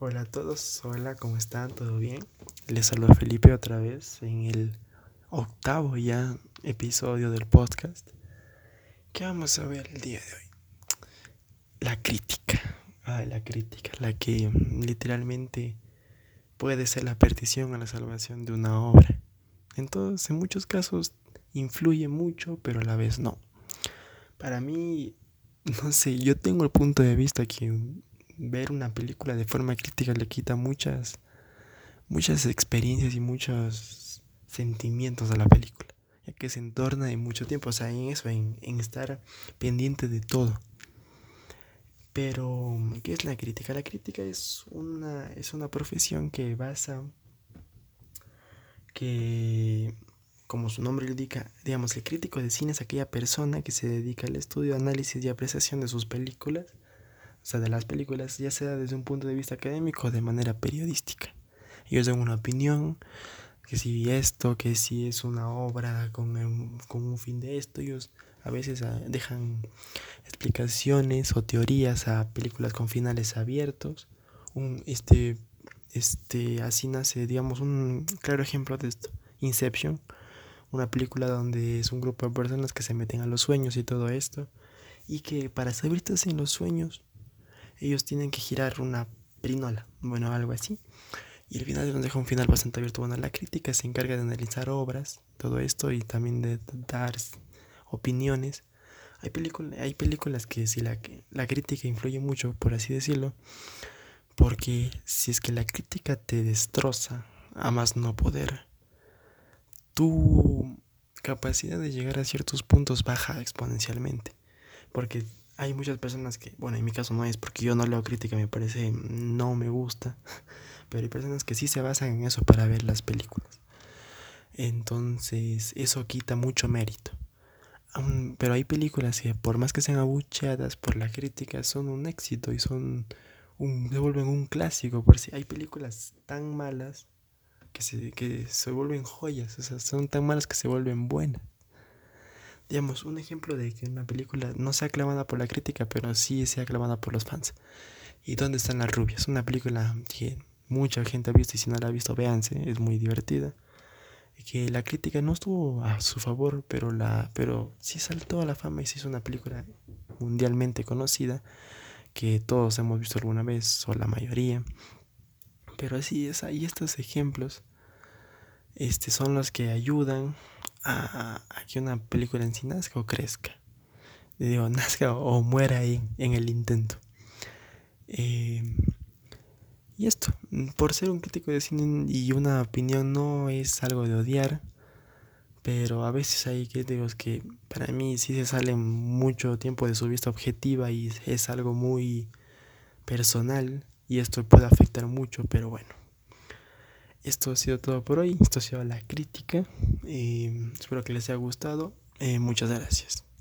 Hola a todos, hola, ¿cómo están? ¿Todo bien? Les saluda Felipe otra vez en el octavo ya episodio del podcast. ¿Qué vamos a ver el día de hoy? La crítica. Ah, la crítica, la que literalmente puede ser la perdición a la salvación de una obra. Entonces, en muchos casos influye mucho, pero a la vez no. Para mí, no sé, yo tengo el punto de vista que ver una película de forma crítica le quita muchas, muchas experiencias y muchos sentimientos a la película, ya que se entorna de mucho tiempo, o sea, en eso, en, en estar pendiente de todo. Pero, ¿qué es la crítica? La crítica es una, es una profesión que basa, que, como su nombre lo indica, digamos, el crítico de cine es aquella persona que se dedica al estudio, análisis y apreciación de sus películas sea, de las películas, ya sea desde un punto de vista académico o de manera periodística. Ellos dan una opinión, que si esto, que si es una obra con, con un fin de esto, ellos a veces ah, dejan explicaciones o teorías a películas con finales abiertos. Este, este, así nace, digamos, un claro ejemplo de esto, Inception, una película donde es un grupo de personas que se meten a los sueños y todo esto, y que para saberte en los sueños ellos tienen que girar una perinola, bueno, algo así. Y el final nos deja un final bastante abierto. Bueno, la crítica se encarga de analizar obras, todo esto, y también de dar opiniones. Hay, hay películas que si la, la crítica influye mucho, por así decirlo, porque si es que la crítica te destroza, a más no poder, tu capacidad de llegar a ciertos puntos baja exponencialmente. Porque hay muchas personas que, bueno, en mi caso no es porque yo no leo crítica, me parece, no me gusta, pero hay personas que sí se basan en eso para ver las películas. Entonces, eso quita mucho mérito. pero hay películas que, por más que sean abucheadas por la crítica, son un éxito y son un, se vuelven un clásico. Por si hay películas tan malas que se, que se vuelven joyas, o sea, son tan malas que se vuelven buenas digamos, un ejemplo de que una película no sea aclamada por la crítica, pero sí sea aclamada por los fans. ¿Y dónde están las rubias? Una película que mucha gente ha visto y si no la ha visto, véanse, es muy divertida. Que la crítica no estuvo a su favor, pero, la, pero sí saltó a la fama y se hizo una película mundialmente conocida que todos hemos visto alguna vez, o la mayoría. Pero así es, ahí estos ejemplos este, son los que ayudan a, que una película en sí nazca o crezca. Digo, nazca o, muera ahí en el intento. Eh, y esto, por ser un crítico de cine y una opinión no es algo de odiar, pero a veces hay críticos que para mí sí se salen mucho tiempo de su vista objetiva y es algo muy personal y esto puede afectar mucho, pero bueno. Esto ha sido todo por hoy. Esto ha sido la crítica. Eh, espero que les haya gustado. Eh, muchas gracias.